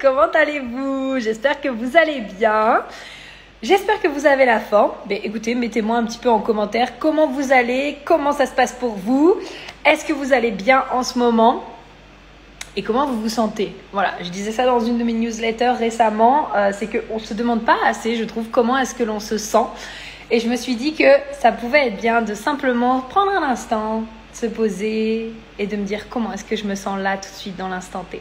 comment allez-vous? J'espère que vous allez bien. J'espère que vous avez la forme. Mais écoutez, mettez-moi un petit peu en commentaire comment vous allez, comment ça se passe pour vous. Est-ce que vous allez bien en ce moment? Et comment vous vous sentez? Voilà, je disais ça dans une de mes newsletters récemment, euh, c'est qu'on ne se demande pas assez, je trouve, comment est-ce que l'on se sent. Et je me suis dit que ça pouvait être bien de simplement prendre un instant, se poser et de me dire comment est-ce que je me sens là tout de suite dans l'instant T.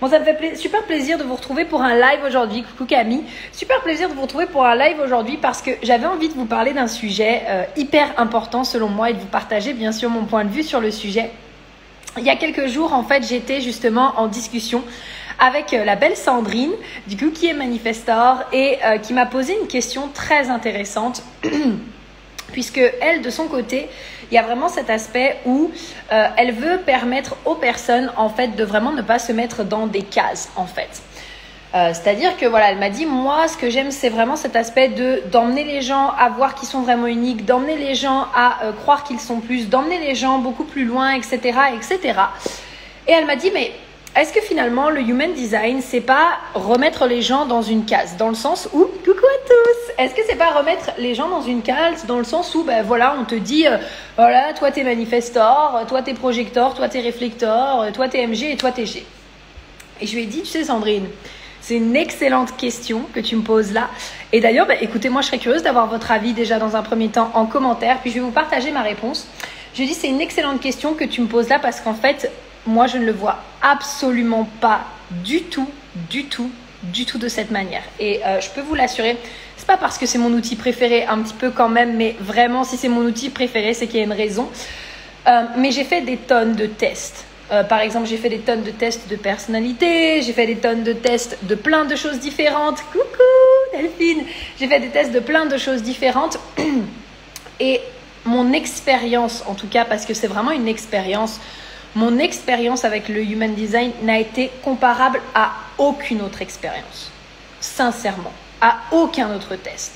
Bon, ça me fait super plaisir de vous retrouver pour un live aujourd'hui. Coucou Camille. Super plaisir de vous retrouver pour un live aujourd'hui parce que j'avais envie de vous parler d'un sujet euh, hyper important selon moi et de vous partager bien sûr mon point de vue sur le sujet. Il y a quelques jours, en fait, j'étais justement en discussion avec euh, la belle Sandrine, du coup, qui est manifestor et euh, qui m'a posé une question très intéressante. puisque elle, de son côté, il y a vraiment cet aspect où euh, elle veut permettre aux personnes, en fait, de vraiment ne pas se mettre dans des cases, en fait. Euh, c'est-à-dire que voilà, elle m'a dit moi, ce que j'aime, c'est vraiment cet aspect de d'emmener les gens à voir qu'ils sont vraiment uniques, d'emmener les gens à euh, croire qu'ils sont plus, d'emmener les gens beaucoup plus loin, etc., etc. Et elle m'a dit mais est-ce que finalement le human design, c'est pas remettre les gens dans une case, dans le sens où, coucou à tous, est-ce que c'est pas remettre les gens dans une case, dans le sens où, ben voilà, on te dit, euh, voilà, toi t'es manifestor, toi t'es projector, toi t'es réflector, toi t'es MG et toi t'es G. Et je lui ai dit, tu sais Sandrine, c'est une excellente question que tu me poses là. Et d'ailleurs, bah, écoutez, moi je serais curieuse d'avoir votre avis déjà dans un premier temps en commentaire, puis je vais vous partager ma réponse. Je dis c'est une excellente question que tu me poses là parce qu'en fait, moi je ne le vois absolument pas du tout, du tout, du tout de cette manière. Et euh, je peux vous l'assurer, c'est pas parce que c'est mon outil préféré, un petit peu quand même, mais vraiment si c'est mon outil préféré, c'est qu'il y a une raison. Euh, mais j'ai fait des tonnes de tests euh, par exemple, j'ai fait des tonnes de tests de personnalité, j'ai fait des tonnes de tests de plein de choses différentes. Coucou Delphine J'ai fait des tests de plein de choses différentes. Et mon expérience, en tout cas, parce que c'est vraiment une expérience, mon expérience avec le Human Design n'a été comparable à aucune autre expérience. Sincèrement, à aucun autre test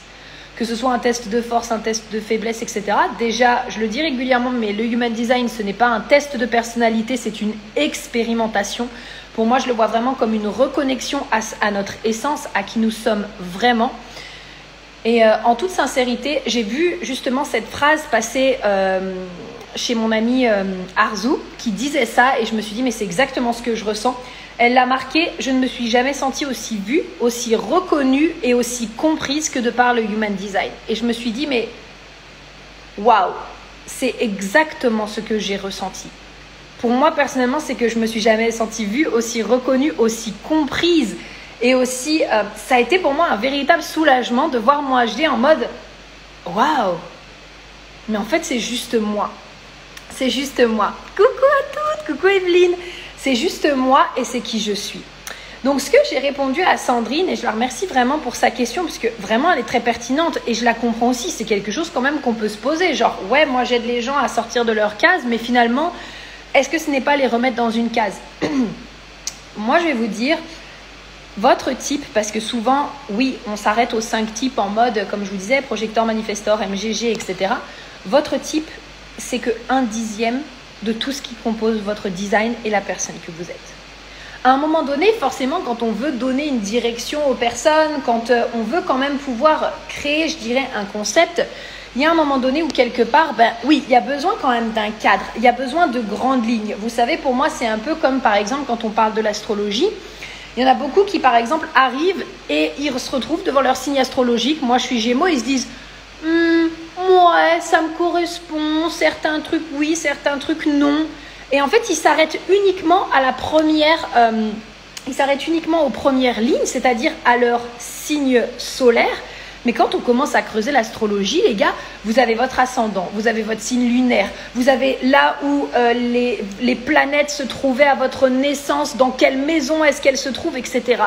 que ce soit un test de force, un test de faiblesse, etc. Déjà, je le dis régulièrement, mais le Human Design, ce n'est pas un test de personnalité, c'est une expérimentation. Pour moi, je le vois vraiment comme une reconnexion à, notre essence, à qui nous sommes vraiment. Et euh, en toute sincérité, j'ai vu justement cette phrase passer euh, chez mon ami euh, Arzu, qui disait ça, et je me suis dit, mais c'est exactement ce que je ressens. Elle l'a marqué, je ne me suis jamais sentie aussi vue, aussi reconnue et aussi comprise que de par le Human Design. Et je me suis dit, mais waouh, c'est exactement ce que j'ai ressenti. Pour moi, personnellement, c'est que je me suis jamais sentie vue, aussi reconnue, aussi comprise. Et aussi, euh, ça a été pour moi un véritable soulagement de voir mon HD en mode waouh, mais en fait, c'est juste moi. C'est juste moi. Coucou à toutes, coucou Evelyne. C'est juste moi et c'est qui je suis. Donc ce que j'ai répondu à Sandrine, et je la remercie vraiment pour sa question, parce que vraiment elle est très pertinente, et je la comprends aussi, c'est quelque chose quand même qu'on peut se poser, genre ouais, moi j'aide les gens à sortir de leur case, mais finalement, est-ce que ce n'est pas les remettre dans une case? Moi je vais vous dire, votre type, parce que souvent, oui, on s'arrête aux cinq types en mode, comme je vous disais, projecteur, manifestor, MGG, etc. Votre type, c'est que un dixième de tout ce qui compose votre design et la personne que vous êtes. À un moment donné, forcément, quand on veut donner une direction aux personnes, quand euh, on veut quand même pouvoir créer, je dirais, un concept, il y a un moment donné où quelque part, ben oui, il y a besoin quand même d'un cadre, il y a besoin de grandes lignes. Vous savez, pour moi, c'est un peu comme par exemple quand on parle de l'astrologie. Il y en a beaucoup qui, par exemple, arrivent et ils se retrouvent devant leur signe astrologique. Moi, je suis Gémeaux, ils se disent, ça me correspond, certains trucs oui, certains trucs non. Et en fait, ils s'arrêtent uniquement à la première, euh, s'arrêtent uniquement aux premières lignes, c'est-à-dire à leur signe solaire. Mais quand on commence à creuser l'astrologie, les gars, vous avez votre ascendant, vous avez votre signe lunaire, vous avez là où euh, les, les, planètes se trouvaient à votre naissance, dans quelle maison est-ce qu'elles se trouvent, etc.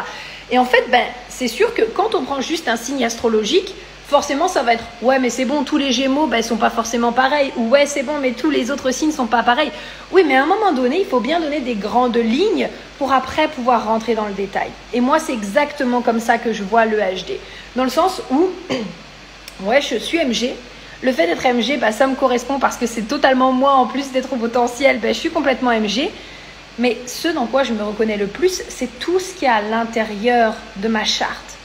Et en fait, ben, c'est sûr que quand on prend juste un signe astrologique, forcément ça va être ouais mais c'est bon tous les gémeaux ben, ils sont pas forcément pareils. Ou ouais c'est bon mais tous les autres signes sont pas pareils. Oui mais à un moment donné il faut bien donner des grandes lignes pour après pouvoir rentrer dans le détail. Et moi c'est exactement comme ça que je vois le HD dans le sens où ouais je suis MG le fait d'être MG bah, ça me correspond parce que c'est totalement moi en plus d'être au potentiel ben, je suis complètement MG Mais ce dans quoi je me reconnais le plus, c'est tout ce qui est à l'intérieur de ma charte.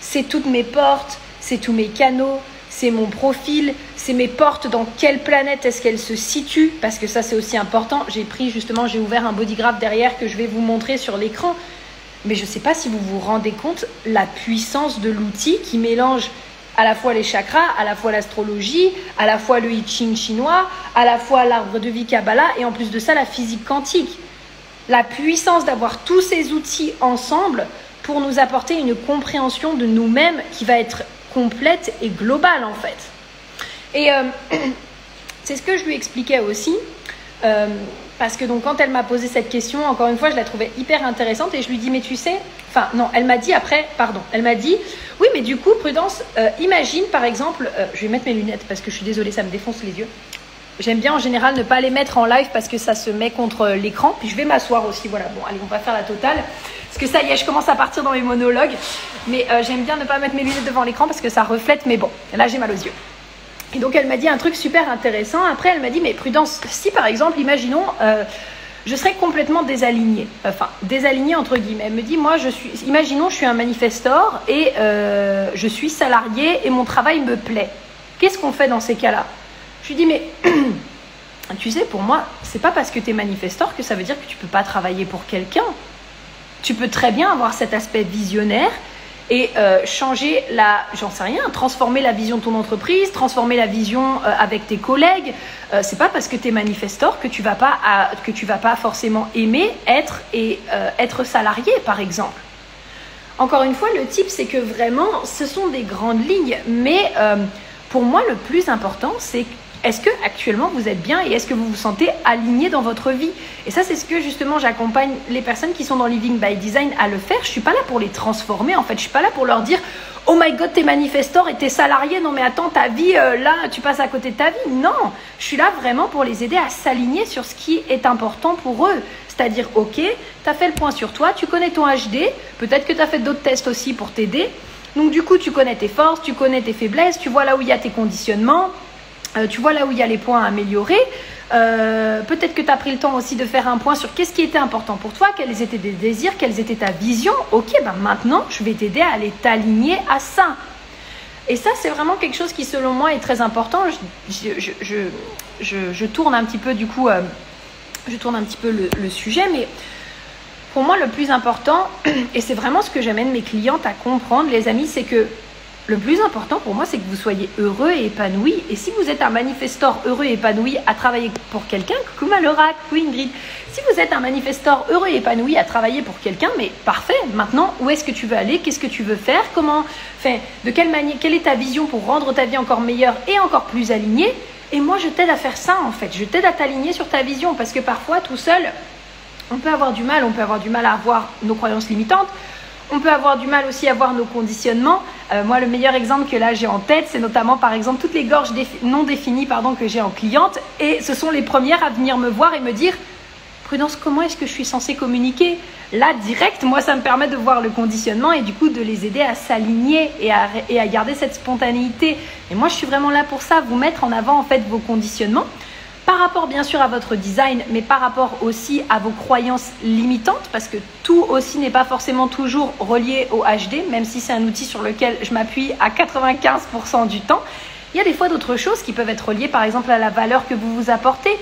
C'est toutes mes portes, c'est tous mes canaux, c'est mon profil, c'est mes portes, dans quelle planète est-ce qu'elles se situent, parce que ça c'est aussi important. J'ai pris justement, j'ai ouvert un bodygraph derrière que je vais vous montrer sur l'écran. Mais je ne sais pas si vous vous rendez compte la puissance de l'outil qui mélange à la fois les chakras, à la fois l'astrologie, à la fois le I Ching chinois, à la fois l'arbre de vie Kabbalah et en plus de ça la physique quantique. La puissance d'avoir tous ces outils ensemble pour nous apporter une compréhension de nous-mêmes qui va être complète et globale en fait. Et euh, c'est ce que je lui expliquais aussi. Euh, parce que donc quand elle m'a posé cette question, encore une fois, je la trouvais hyper intéressante et je lui dis mais tu sais, enfin non, elle m'a dit après, pardon, elle m'a dit oui mais du coup prudence, euh, imagine par exemple, je vais mettre mes lunettes parce que je suis désolée, ça me défonce les yeux. J'aime bien en général ne pas les mettre en live parce que ça se met contre l'écran. Puis je vais m'asseoir aussi, voilà. Bon, allez, on va faire la totale. Parce que ça y est, je commence à partir dans mes monologues. Mais j'aime bien ne pas mettre mes lunettes devant l'écran parce que ça reflète. Mais bon, là j'ai mal aux yeux. Et donc elle m'a dit un truc super intéressant. Après, elle m'a dit, mais prudence, si par exemple, imaginons, euh, je serais complètement désalignée, enfin désalignée entre guillemets. Elle me dit, moi, je suis, imaginons, je suis un manifestor et euh, je suis salarié et mon travail me plaît. Qu'est-ce qu'on fait dans ces cas-là? Je lui dis, mais tu sais, pour moi, c'est pas parce que tu es manifestor que ça veut dire que tu peux pas travailler pour quelqu'un. Tu peux très bien avoir cet aspect visionnaire et euh, changer la, j'en sais rien, transformer la vision de ton entreprise, transformer la vision euh, avec tes collègues. Euh, c'est pas parce que tu es manifestor que tu vas vas pas forcément aimer être et être salarié par exemple. Encore une fois, le type c'est que vraiment ce sont des grandes lignes, mais pour moi le plus important c'est est-ce que actuellement vous êtes bien et est-ce que vous vous sentez aligné dans votre vie? Et ça, c'est ce que justement j'accompagne les personnes qui sont dans Living by Design à le faire. Je suis pas là pour les transformer. En fait, je suis pas là pour leur dire Oh my God, t'es manifestor et t'es salarié. Non mais attends, ta vie euh, là, tu passes à côté de ta vie. Non, je suis là vraiment pour les aider à s'aligner sur ce qui est important pour eux. C'est-à-dire, ok, tu as fait le point sur toi, tu connais ton HD, peut-être que tu as fait d'autres tests aussi pour t'aider. Donc du coup, tu connais tes forces, tu connais tes faiblesses, tu vois là où il y a tes conditionnements, euh, tu vois là où il y a les points à améliorer. Euh, peut-être que tu as pris le temps aussi de faire un point sur qu'est-ce qui était important pour toi, quels étaient tes désirs, quelles étaient ta vision. Ok, ben maintenant, je vais t'aider à aller t'aligner à ça. Et ça, c'est vraiment quelque chose qui, selon moi, est très important. Je, tourne un petit peu, du coup, euh, je tourne un petit peu le, sujet, mais pour moi, le plus important, et c'est vraiment ce que j'amène mes clientes à comprendre, les amis, c'est que le plus important pour moi, c'est que vous soyez heureux et épanoui. Et si vous êtes un manifestor heureux et épanoui à travailler pour quelqu'un, coucou Malora, coucou Ingrid. Si vous êtes un manifestor heureux et épanoui à travailler pour quelqu'un, mais parfait. Maintenant, où est-ce que tu veux aller? Qu'est-ce que tu veux faire? Comment enfin, De quelle manière Quelle est ta vision pour rendre ta vie encore meilleure et encore plus alignée? Et moi, je t'aide à faire ça en fait. Je t'aide à t'aligner sur ta vision parce que parfois, tout seul, on peut avoir du mal. On peut avoir du mal à avoir nos croyances limitantes on peut avoir du mal aussi à voir nos conditionnements. Euh, moi, le meilleur exemple que là j'ai en tête, c'est notamment par exemple toutes les gorges non définies que j'ai en cliente. Et ce sont les premières à venir me voir et me dire Prudence, comment est-ce que je suis censée communiquer? Là, direct, moi, ça me permet de voir le conditionnement et du coup de les aider à s'aligner et à, et à garder cette spontanéité. Et moi, je suis vraiment là pour ça, vous mettre en avant en fait vos conditionnements par rapport bien sûr à votre design, mais par rapport aussi à vos croyances limitantes, parce que tout aussi n'est pas forcément toujours relié au HD, même si c'est un outil sur lequel je m'appuie à 95% du temps. Il y a des fois d'autres choses qui peuvent être reliées par exemple à la valeur que vous vous apportez.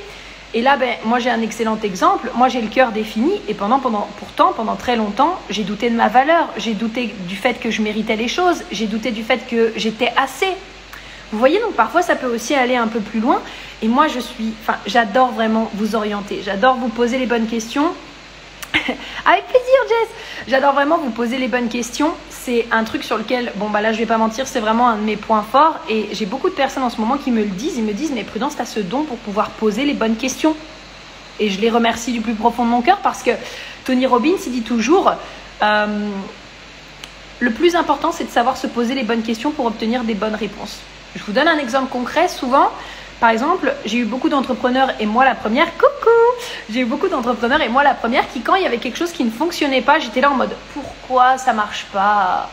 Et là, ben, moi j'ai un excellent exemple. Moi j'ai le cœur défini et pendant, pendant, pourtant pendant très longtemps j'ai douté de ma valeur. J'ai douté du fait que je méritais les choses. J'ai douté du fait que j'étais assez. Vous voyez, donc parfois ça peut aussi aller un peu plus loin. Et moi, je suis, j'adore vraiment vous orienter. J'adore vous poser les bonnes questions. Avec plaisir, Jess. J'adore vraiment vous poser les bonnes questions. C'est un truc sur lequel, bon, bah là, je vais pas mentir, c'est vraiment un de mes points forts. Et j'ai beaucoup de personnes en ce moment qui me le disent. Ils me disent, mais Prudence, tu as ce don pour pouvoir poser les bonnes questions. Et je les remercie du plus profond de mon cœur parce que Tony Robbins, il dit toujours, euh, le plus important, c'est de savoir se poser les bonnes questions pour obtenir des bonnes réponses. Je vous donne un exemple concret. Souvent, par exemple, j'ai eu beaucoup d'entrepreneurs et moi la première, coucou, j'ai eu beaucoup d'entrepreneurs et moi la première qui, quand il y avait quelque chose qui ne fonctionnait pas, j'étais là en mode pourquoi ça marche pas?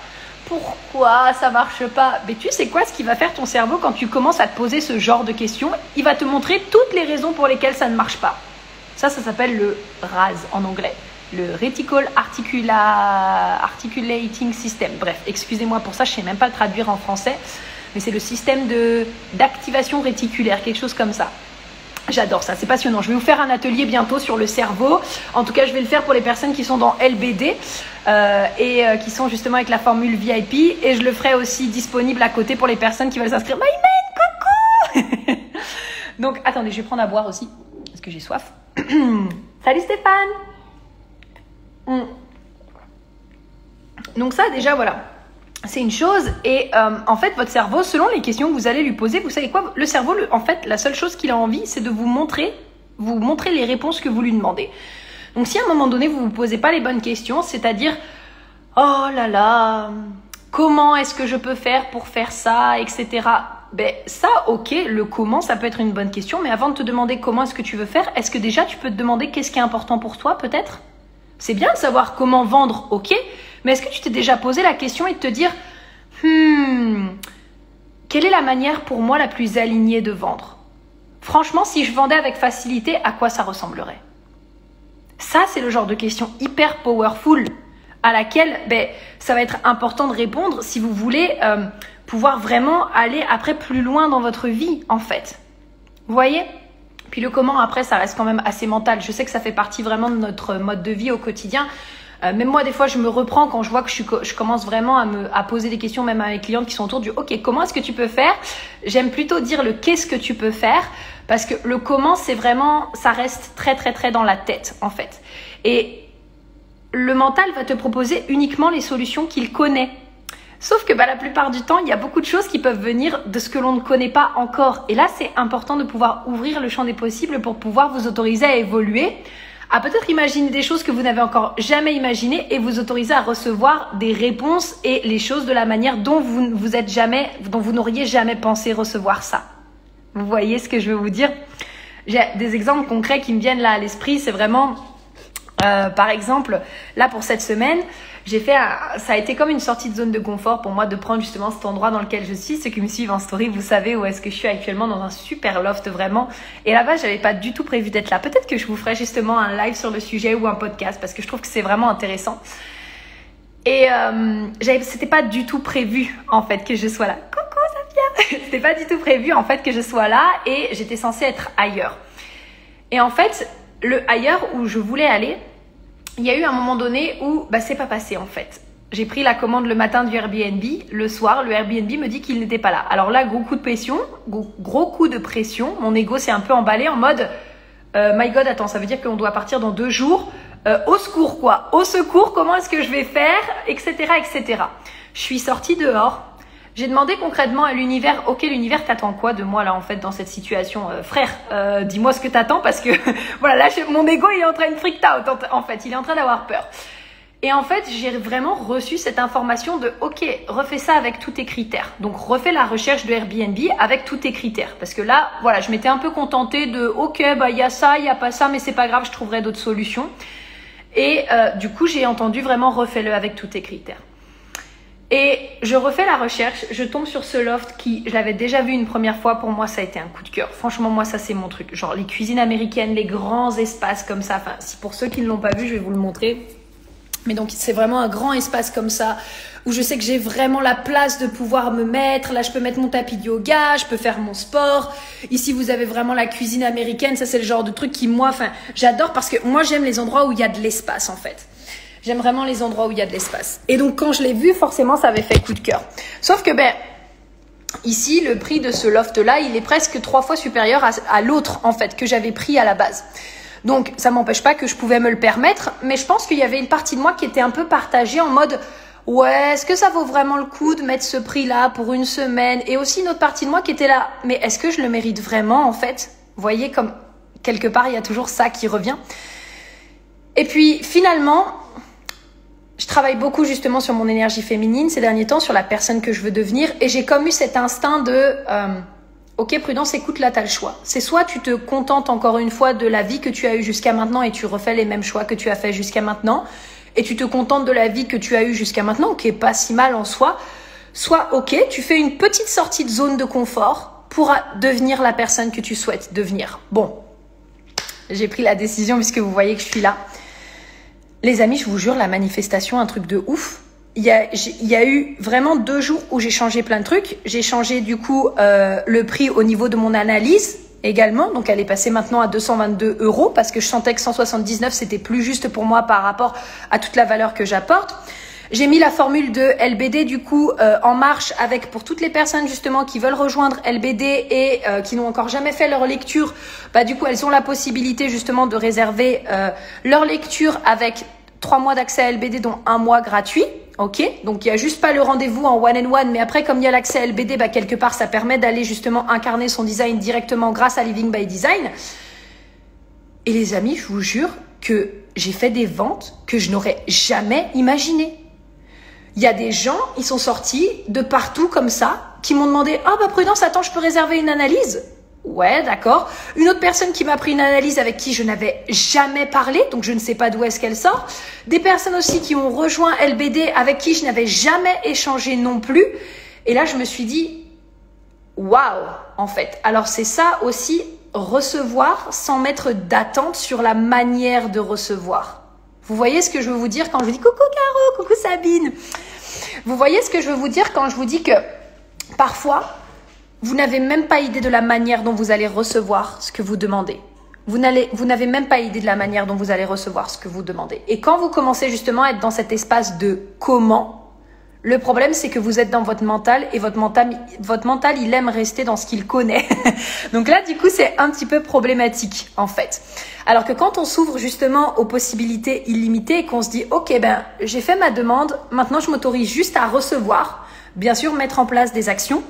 Pourquoi ça marche pas? Mais tu sais quoi ce qui va faire ton cerveau quand tu commences à te poser ce genre de questions Il va te montrer toutes les raisons pour lesquelles ça ne marche pas. Ça, ça s'appelle le RAS en anglais. Le Reticle Articula... Articulating System. Bref, excusez-moi pour ça, je ne sais même pas le traduire en français. Mais c'est le système d'activation réticulaire, quelque chose comme ça. J'adore ça, c'est passionnant. Je vais vous faire un atelier bientôt sur le cerveau. En tout cas, je vais le faire pour les personnes qui sont dans LBD euh, et euh, qui sont justement avec la formule VIP. Et je le ferai aussi disponible à côté pour les personnes qui veulent s'inscrire. My coucou Donc, attendez, je vais prendre à boire aussi parce que j'ai soif. Salut Stéphane hmm. Donc ça, déjà, voilà c'est une chose et euh, en fait votre cerveau selon les questions que vous allez lui poser vous savez quoi? Le cerveau en fait la seule chose qu'il a envie c'est de vous montrer vous montrer les réponses que vous lui demandez. Donc si à un moment donné vous vous posez pas les bonnes questions c'est-à-dire oh là là comment est-ce que je peux faire pour faire ça etc ben ça ok le comment ça peut être une bonne question mais avant de te demander comment est-ce que tu veux faire est-ce que déjà tu peux te demander qu'est-ce qui est important pour toi peut-être? C'est bien de savoir comment vendre ok mais est-ce que tu t'es déjà posé la question et de te dire, hmm, quelle est la manière pour moi la plus alignée de vendre? Franchement, si je vendais avec facilité, à quoi ça ressemblerait? Ça, c'est le genre de question hyper powerful à laquelle ben, ça va être important de répondre si vous voulez euh, pouvoir vraiment aller après plus loin dans votre vie, en fait. Vous voyez? Puis le comment, après, ça reste quand même assez mental. Je sais que ça fait partie vraiment de notre mode de vie au quotidien. Euh, même moi, des fois, je me reprends quand je vois que je, commence vraiment à me poser des questions, même à mes clientes qui sont autour du OK, comment est-ce que tu peux faire? J'aime plutôt dire le qu'est-ce que tu peux faire parce que le comment, c'est vraiment, ça reste très, très, très dans la tête, en fait. Et le mental va te proposer uniquement les solutions qu'il connaît. Sauf que bah, la plupart du temps, il y a beaucoup de choses qui peuvent venir de ce que l'on ne connaît pas encore. Et là, c'est important de pouvoir ouvrir le champ des possibles pour pouvoir vous autoriser à évoluer à peut-être imaginer des choses que vous n'avez encore jamais imaginées et vous autoriser à recevoir des réponses et les choses de la manière dont vous vous êtes jamais, vous n'auriez jamais pensé recevoir ça. Vous voyez ce que je veux vous dire? J'ai des exemples concrets qui me viennent là à l'esprit. C'est vraiment, euh, par exemple, là pour cette semaine, j'ai fait ça a été comme une sortie de zone de confort pour moi de prendre justement cet endroit dans lequel je suis. Ceux qui me suivent en story, vous savez où est-ce que je suis actuellement dans un super loft vraiment. Et là-bas, j'avais pas du tout prévu d'être là. Peut-être que je vous ferai justement un live sur le sujet ou un podcast parce que je trouve que c'est vraiment intéressant. Et euh, c'était pas du tout prévu en fait que je sois là. Coucou Safia C'était pas du tout prévu en fait que je sois là et j'étais censée être ailleurs. Et en fait, le ailleurs où je voulais aller, il y a eu un moment donné où bah, c'est pas passé en fait. J'ai pris la commande le matin du Airbnb. Le soir, le Airbnb me dit qu'il n'était pas là. Alors là, gros coup de pression, gros, coup de pression. Mon ego s'est un peu emballé en mode euh, My God, attends, ça veut dire qu'on doit partir dans deux jours. Euh, au secours, quoi. Au secours, comment est-ce que je vais faire Etc. etc. Je suis sortie dehors. J'ai demandé concrètement à l'univers, ok l'univers t'attend quoi de moi là en fait dans cette situation euh, Frère, euh, dis-moi ce que t'attends parce que voilà là mon ego il est en train de freak out en fait, il est en train d'avoir peur. Et en fait j'ai vraiment reçu cette information de ok refais ça avec tous tes critères. Donc refais la recherche de Airbnb avec tous tes critères parce que là voilà je m'étais un peu contentée de ok bah il y a ça, il y a pas ça mais c'est pas grave je trouverai d'autres solutions. Et euh, du coup j'ai entendu vraiment refais-le avec tous tes critères. Et je refais la recherche, je tombe sur ce loft qui, je l'avais déjà vu une première fois, pour moi ça a été un coup de cœur. Franchement, moi ça c'est mon truc. Genre les cuisines américaines, les grands espaces comme ça. Enfin, si pour ceux qui ne l'ont pas vu, je vais vous le montrer. Mais donc c'est vraiment un grand espace comme ça où je sais que j'ai vraiment la place de pouvoir me mettre. Là, je peux mettre mon tapis de yoga, je peux faire mon sport. Ici, vous avez vraiment la cuisine américaine. Ça, c'est le genre de truc qui, moi, enfin, j'adore parce que moi, j'aime les endroits où il y a de l'espace, en fait. J'aime vraiment les endroits où il y a de l'espace. Et donc quand je l'ai vu, forcément, ça avait fait coup de cœur. Sauf que ben ici, le prix de ce loft-là, il est presque trois fois supérieur à, l'autre en fait que j'avais pris à la base. Donc ça m'empêche pas que je pouvais me le permettre, mais je pense qu'il y avait une partie de moi qui était un peu partagée en mode ouais, est-ce que ça vaut vraiment le coup de mettre ce prix-là pour une semaine? Et aussi une autre partie de moi qui était là, mais est-ce que je le mérite vraiment en fait? Vous voyez comme quelque part il y a toujours ça qui revient. Et puis finalement, je travaille beaucoup justement sur mon énergie féminine ces derniers temps, sur la personne que je veux devenir, et j'ai comme eu cet instinct de euh, Ok, prudence, écoute, là, tu as le choix. C'est soit tu te contentes encore une fois de la vie que tu as eue jusqu'à maintenant et tu refais les mêmes choix que tu as fait jusqu'à maintenant, et tu te contentes de la vie que tu as eue jusqu'à maintenant, qui est pas si mal en soi, soit ok, tu fais une petite sortie de zone de confort pour devenir la personne que tu souhaites devenir. Bon, j'ai pris la décision puisque vous voyez que je suis là. Les amis, je vous jure, la manifestation, un truc de ouf. Il y a, eu vraiment deux jours où j'ai changé plein de trucs. J'ai changé du coup euh, le prix au niveau de mon analyse également. Donc elle est passée maintenant à 222 euros parce que je sentais que 179 c'était plus juste pour moi par rapport à toute la valeur que j'apporte. J'ai mis la formule de LBD du coup euh, en marche avec pour toutes les personnes justement qui veulent rejoindre LBD et euh, qui n'ont encore jamais fait leur lecture. Bah du coup elles ont la possibilité justement de réserver euh, leur lecture avec trois mois d'accès à LBD dont un mois gratuit. Ok, donc il y a juste pas le rendez-vous en one and one, mais après comme il y a l'accès à LBD, bah quelque part ça permet d'aller justement incarner son design directement grâce à Living by Design. Et les amis, je vous jure que j'ai fait des ventes que je n'aurais jamais imaginées. Il y a des gens, ils sont sortis de partout comme ça, qui m'ont demandé Ah, bah Prudence, attends, je peux réserver une analyse? Ouais, d'accord. Une autre personne qui m'a pris une analyse avec qui je n'avais jamais parlé, donc je ne sais pas d'où est-ce qu'elle sort. Des personnes aussi qui ont rejoint LBD avec qui je n'avais jamais échangé non plus. Et là, je me suis dit Waouh, en fait. Alors, c'est ça aussi, recevoir sans mettre d'attente sur la manière de recevoir. Vous voyez ce que je veux vous dire quand je vous dis coucou Caro, coucou Sabine. Vous voyez ce que je veux vous dire quand je vous dis que parfois, vous n'avez même pas idée de la manière dont vous allez recevoir ce que vous demandez. Vous n'avez même pas idée de la manière dont vous allez recevoir ce que vous demandez. Et quand vous commencez justement à être dans cet espace de comment, le problème, c'est que vous êtes dans votre mental et votre mental, votre mental, il aime rester dans ce qu'il connaît. Donc là, du coup, c'est un petit peu problématique, en fait. Alors que quand on s'ouvre justement aux possibilités illimitées et qu'on se dit, OK, ben, j'ai fait ma demande, maintenant je m'autorise juste à recevoir, bien sûr, mettre en place des actions,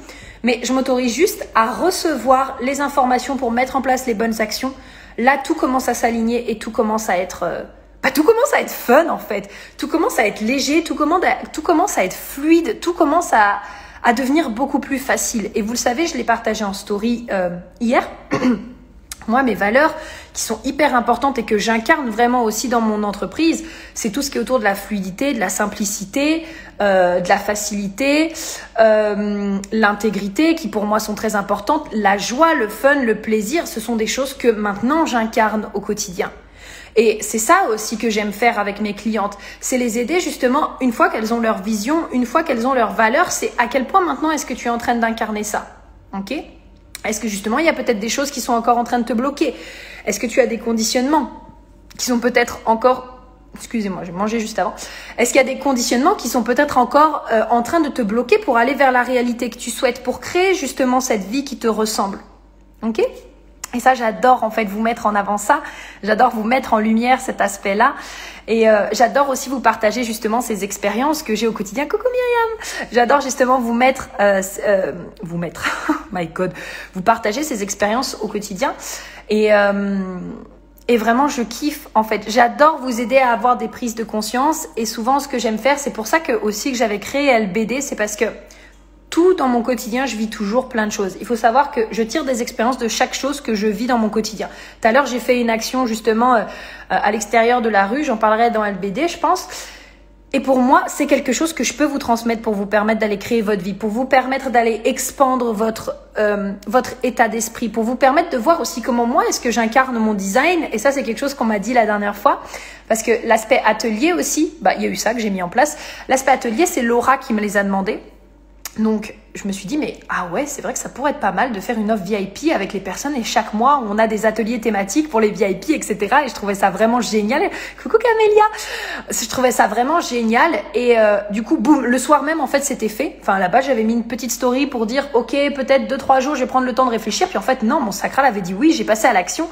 mais je m'autorise juste à recevoir les informations pour mettre en place les bonnes actions. Là, tout commence à s'aligner et tout commence à être, euh, bah, tout commence à être fun en fait. Tout commence à être léger, tout commence à, être fluide, tout commence à, à devenir beaucoup plus facile. Et vous le savez, je l'ai partagé en story euh, hier. Moi, mes valeurs qui sont hyper importantes et que j'incarne vraiment aussi dans mon entreprise, c'est tout ce qui est autour de la fluidité, de la simplicité, euh, de la facilité, euh, l'intégrité, qui pour moi sont très importantes, la joie, le fun, le plaisir, ce sont des choses que maintenant j'incarne au quotidien. Et c'est ça aussi que j'aime faire avec mes clientes, c'est les aider justement une fois qu'elles ont leur vision, une fois qu'elles ont leur valeur, c'est à quel point maintenant est-ce que tu es en train d'incarner ça. OK? Est-ce que justement il y a peut-être des choses qui sont encore en train de te bloquer? Est-ce que tu as des conditionnements qui sont peut-être encore Excusez-moi, j'ai mangé juste avant. Est-ce qu'il y a des conditionnements qui sont peut-être encore euh, en train de te bloquer pour aller vers la réalité que tu souhaites, pour créer justement cette vie qui te ressemble? Ok? Et ça, j'adore en fait vous mettre en avant ça. J'adore vous mettre en lumière cet aspect-là. Et euh, j'adore aussi vous partager justement ces expériences que j'ai au quotidien. Coucou Myriam J'adore justement vous mettre, euh, euh, vous mettre, my god, vous partager ces expériences au quotidien. Et, et vraiment, je kiffe en fait. J'adore vous aider à avoir des prises de conscience. Et souvent, ce que j'aime faire, c'est pour ça que aussi que j'avais créé LBD, c'est parce que tout dans mon quotidien, je vis toujours plein de choses. Il faut savoir que je tire des expériences de chaque chose que je vis dans mon quotidien. Tout à l'heure, j'ai fait une action justement euh, à l'extérieur de la rue, j'en parlerai dans LBD, je pense. Et pour moi, c'est quelque chose que je peux vous transmettre pour vous permettre d'aller créer votre vie, pour vous permettre d'aller expandre votre euh, votre état d'esprit, pour vous permettre de voir aussi comment moi est-ce que j'incarne mon design. Et ça, c'est quelque chose qu'on m'a dit la dernière fois, parce que l'aspect atelier aussi, bah il y a eu ça que j'ai mis en place. L'aspect atelier, c'est Laura qui me les a demandé. Donc, je me suis dit, mais ah ouais, c'est vrai que ça pourrait être pas mal de faire une offre VIP avec les personnes et chaque mois, on a des ateliers thématiques pour les VIP, etc. Et je trouvais ça vraiment génial. Coucou Camélia Je trouvais ça vraiment génial. Et euh, du coup, boum, le soir même, en fait, c'était fait. Enfin, là-bas, j'avais mis une petite story pour dire, ok, peut-être deux, trois jours, je vais prendre le temps de réfléchir. Puis en fait, non, mon sacral avait dit oui, j'ai passé à l'action.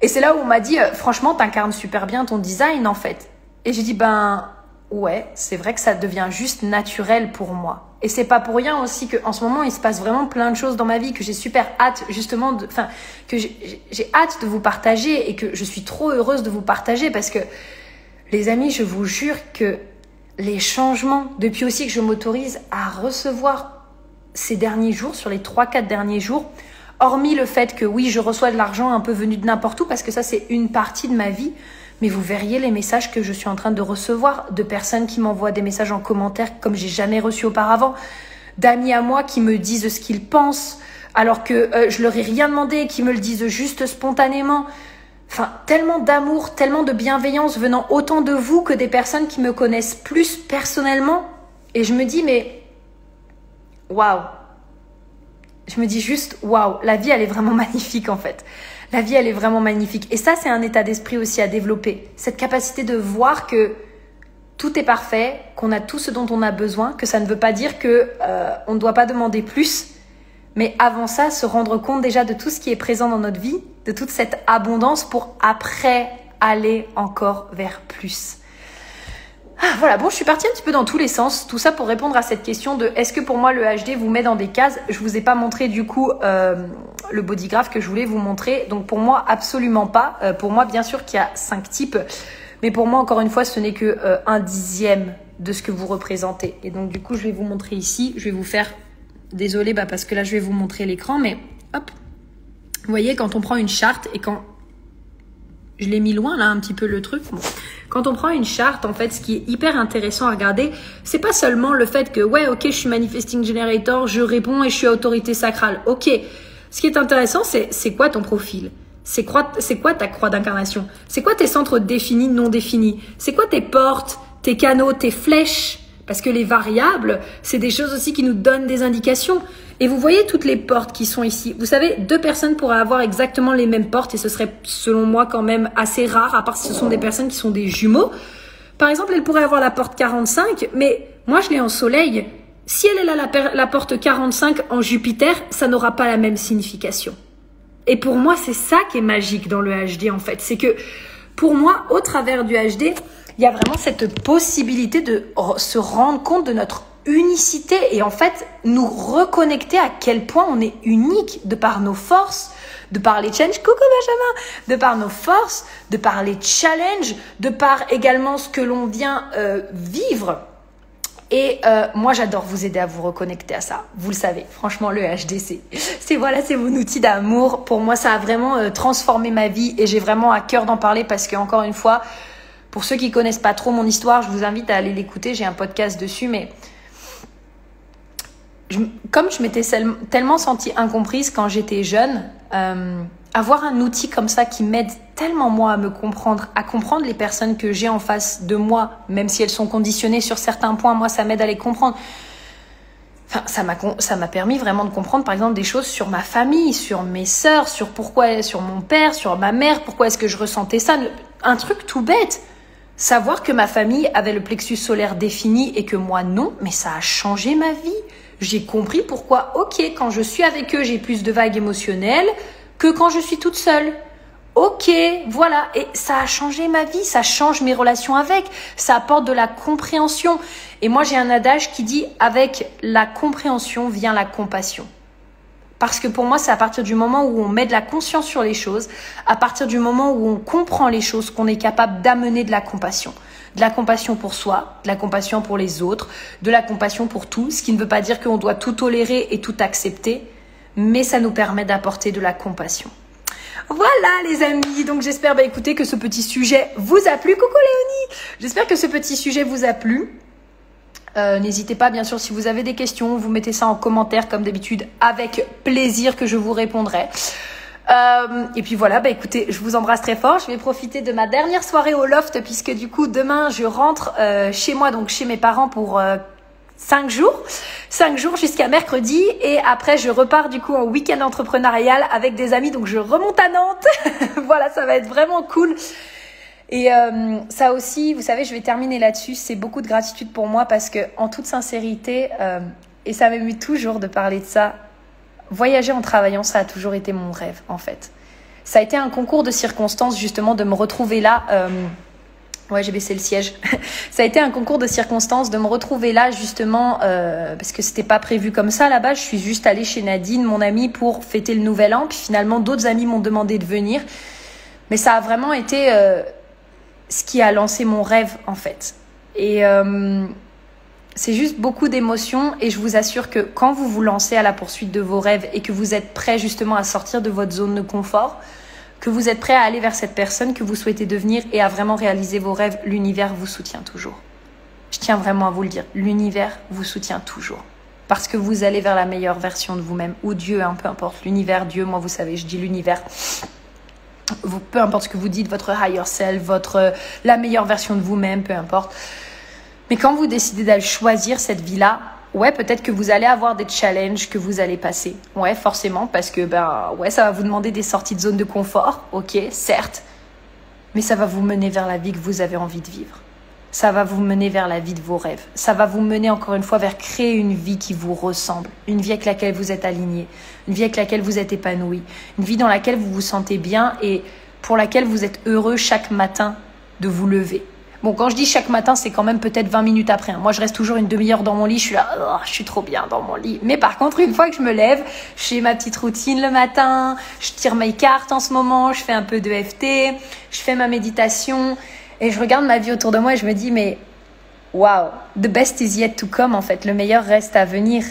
Et c'est là où on m'a dit, euh, franchement, t'incarnes super bien ton design, en fait. Et j'ai dit, ben ouais, c'est vrai que ça devient juste naturel pour moi. Et c'est pas pour rien aussi qu'en ce moment, il se passe vraiment plein de choses dans ma vie que j'ai super hâte, justement, de, enfin, que j'ai hâte de vous partager et que je suis trop heureuse de vous partager parce que, les amis, je vous jure que les changements, depuis aussi que je m'autorise à recevoir ces derniers jours, sur les 3-4 derniers jours, hormis le fait que oui, je reçois de l'argent un peu venu de n'importe où parce que ça, c'est une partie de ma vie, mais vous verriez les messages que je suis en train de recevoir de personnes qui m'envoient des messages en commentaire comme j'ai jamais reçu auparavant, d'amis à moi qui me disent ce qu'ils pensent alors que euh, je leur ai rien demandé, qui me le disent juste spontanément. enfin, tellement d'amour, tellement de bienveillance venant autant de vous que des personnes qui me connaissent plus personnellement. Et je me dis, mais waouh! Je me dis juste, waouh, la vie, elle est vraiment magnifique en fait. La vie, elle est vraiment magnifique. Et ça, c'est un état d'esprit aussi à développer. Cette capacité de voir que tout est parfait, qu'on a tout ce dont on a besoin, que ça ne veut pas dire que euh, on ne doit pas demander plus, mais avant ça, se rendre compte déjà de tout ce qui est présent dans notre vie, de toute cette abondance pour après aller encore vers plus. Ah, voilà, bon, je suis partie un petit peu dans tous les sens. Tout ça pour répondre à cette question de est-ce que pour moi le HD vous met dans des cases? Je vous ai pas montré du coup euh, le bodygraph que je voulais vous montrer. Donc pour moi, absolument pas. Euh, pour moi, bien sûr qu'il y a cinq types. Mais pour moi, encore une fois, ce n'est que euh, un dixième de ce que vous représentez. Et donc du coup, je vais vous montrer ici. Je vais vous faire... Désolée, bah, parce que là, je vais vous montrer l'écran. Mais hop, vous voyez, quand on prend une charte et quand je l'ai mis loin là un petit peu le truc. Quand on prend une charte, en fait, ce qui est hyper intéressant à regarder, c'est pas seulement le fait que ouais, ok, je suis manifesting generator, je réponds et je suis autorité sacrale. Ok, ce qui est intéressant, c'est c'est quoi ton profil? C'est quoi c'est quoi ta croix d'incarnation? C'est quoi tes centres définis, non définis? C'est quoi tes portes, tes canaux, tes flèches? Parce que les variables, c'est des choses aussi qui nous donnent des indications. Et vous voyez toutes les portes qui sont ici. Vous savez, deux personnes pourraient avoir exactement les mêmes portes et ce serait selon moi quand même assez rare, à part si ce sont des personnes qui sont des jumeaux. Par exemple, elle pourrait avoir la porte 45, mais moi je l'ai en soleil. Si elle est là la, la porte 45 en Jupiter, ça n'aura pas la même signification. Et pour moi, c'est ça qui est magique dans le HD en fait. C'est que pour moi, au travers du HD, il y a vraiment cette possibilité de se rendre compte de notre unicité et en fait nous reconnecter à quel point on est unique de par nos forces, de par les challenges, coucou Benjamin, de par nos forces, de par les challenges, de par également ce que l'on vient euh, vivre. Et euh, moi, j'adore vous aider à vous reconnecter à ça. Vous le savez, franchement, le HDC, c'est voilà, c'est mon outil d'amour. Pour moi, ça a vraiment euh, transformé ma vie et j'ai vraiment à cœur d'en parler parce que encore une fois, pour ceux qui connaissent pas trop mon histoire, je vous invite à aller l'écouter. J'ai un podcast dessus, mais comme je m'étais tellement sentie incomprise quand j'étais jeune, euh, avoir un outil comme ça qui m'aide tellement moi à me comprendre, à comprendre les personnes que j'ai en face de moi, même si elles sont conditionnées sur certains points, moi ça m'aide à les comprendre. Enfin, ça m'a permis vraiment de comprendre par exemple des choses sur ma famille, sur mes sœurs, sur pourquoi sur mon père, sur ma mère, pourquoi est-ce que je ressentais ça, un truc tout bête. Savoir que ma famille avait le plexus solaire défini et que moi non, mais ça a changé ma vie j'ai compris pourquoi, ok, quand je suis avec eux, j'ai plus de vagues émotionnelles que quand je suis toute seule. Ok, voilà, et ça a changé ma vie, ça change mes relations avec, ça apporte de la compréhension. Et moi j'ai un adage qui dit avec la compréhension vient la compassion. Parce que pour moi, c'est à partir du moment où on met de la conscience sur les choses, à partir du moment où on comprend les choses, qu'on est capable d'amener de la compassion de la compassion pour soi, de la compassion pour les autres, de la compassion pour tout, ce qui ne veut pas dire qu'on doit tout tolérer et tout accepter, mais ça nous permet d'apporter de la compassion. Voilà les amis, donc j'espère bah, écoutez que ce petit sujet vous a plu. Coucou Léonie J'espère que ce petit sujet vous a plu. Euh, n'hésitez pas, bien sûr, si vous avez des questions, vous mettez ça en commentaire comme d'habitude, avec plaisir que je vous répondrai. Euh, et puis voilà, bah écoutez, je vous embrasse très fort. Je vais profiter de ma dernière soirée au loft puisque du coup demain je rentre euh, chez moi, donc chez mes parents pour euh, 5 jours, 5 jours jusqu'à mercredi et après je repars du coup en week-end entrepreneurial avec des amis donc je remonte à Nantes. voilà, ça va être vraiment cool. Et euh, ça aussi, vous savez, je vais terminer là-dessus. C'est beaucoup de gratitude pour moi parce que en toute sincérité, euh, et ça m'émue toujours de parler de ça, voyager en travaillant, ça a toujours été mon rêve, en fait. Ça a été un concours de circonstances, justement, de me retrouver là. Euh... Ouais, j'ai baissé le siège. ça a été un concours de circonstances de me retrouver là, justement, euh, parce que c'était pas prévu comme ça là-bas. Je suis juste allée chez Nadine, mon amie, pour fêter le nouvel an. Puis finalement, d'autres amis m'ont demandé de venir. Mais ça a vraiment été euh, ce qui a lancé mon rêve, en fait. Et c'est juste beaucoup d'émotions et je vous assure que quand vous vous lancez à la poursuite de vos rêves et que vous êtes prêt justement à sortir de votre zone de confort, que vous êtes prêt à aller vers cette personne que vous souhaitez devenir et à vraiment réaliser vos rêves, l'univers vous soutient toujours. Je tiens vraiment à vous le dire, l'univers vous soutient toujours. Parce que vous allez vers la meilleure version de vous-même, ou Dieu, hein, peu importe, l'univers, Dieu, moi vous savez, je dis l'univers. peu importe ce que vous dites, votre higher self, votre, la meilleure version de vous-même, peu importe. Mais quand vous décidez d'aller choisir cette vie-là, ouais, peut-être que vous allez avoir des challenges que vous allez passer. Ouais, forcément, parce que ben ouais, ça va vous demander des sorties de zone de confort, ok, certes, mais ça va vous mener vers la vie que vous avez envie de vivre. Ça va vous mener vers la vie de vos rêves. Ça va vous mener encore une fois vers créer une vie qui vous ressemble, une vie avec laquelle vous êtes aligné, une vie avec laquelle vous êtes épanoui, une vie dans laquelle vous vous sentez bien et pour laquelle vous êtes heureux chaque matin de vous lever. Bon, quand je dis chaque matin, c'est quand même peut-être 20 minutes après. Hein. Moi, je reste toujours une demi-heure dans mon lit. Je suis là, oh, je suis trop bien dans mon lit. Mais par contre, une fois que je me lève, je fais ma petite routine le matin, je tire mes cartes en ce moment, je fais un peu de FT, je fais ma méditation et je regarde ma vie autour de moi et je me dis, mais wow, the best is yet to come en fait. Le meilleur reste à venir.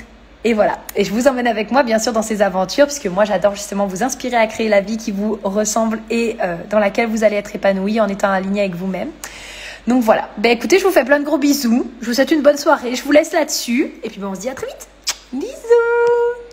Et voilà. Et je vous emmène avec moi, bien sûr, dans ces aventures, puisque moi, j'adore justement vous inspirer à créer la vie qui vous ressemble et euh, dans laquelle vous allez être épanoui en étant aligné avec vous-même. Donc voilà. Ben écoutez, je vous fais plein de gros bisous. Je vous souhaite une bonne soirée. Je vous laisse là-dessus. Et puis ben, on se dit à très vite. Bisous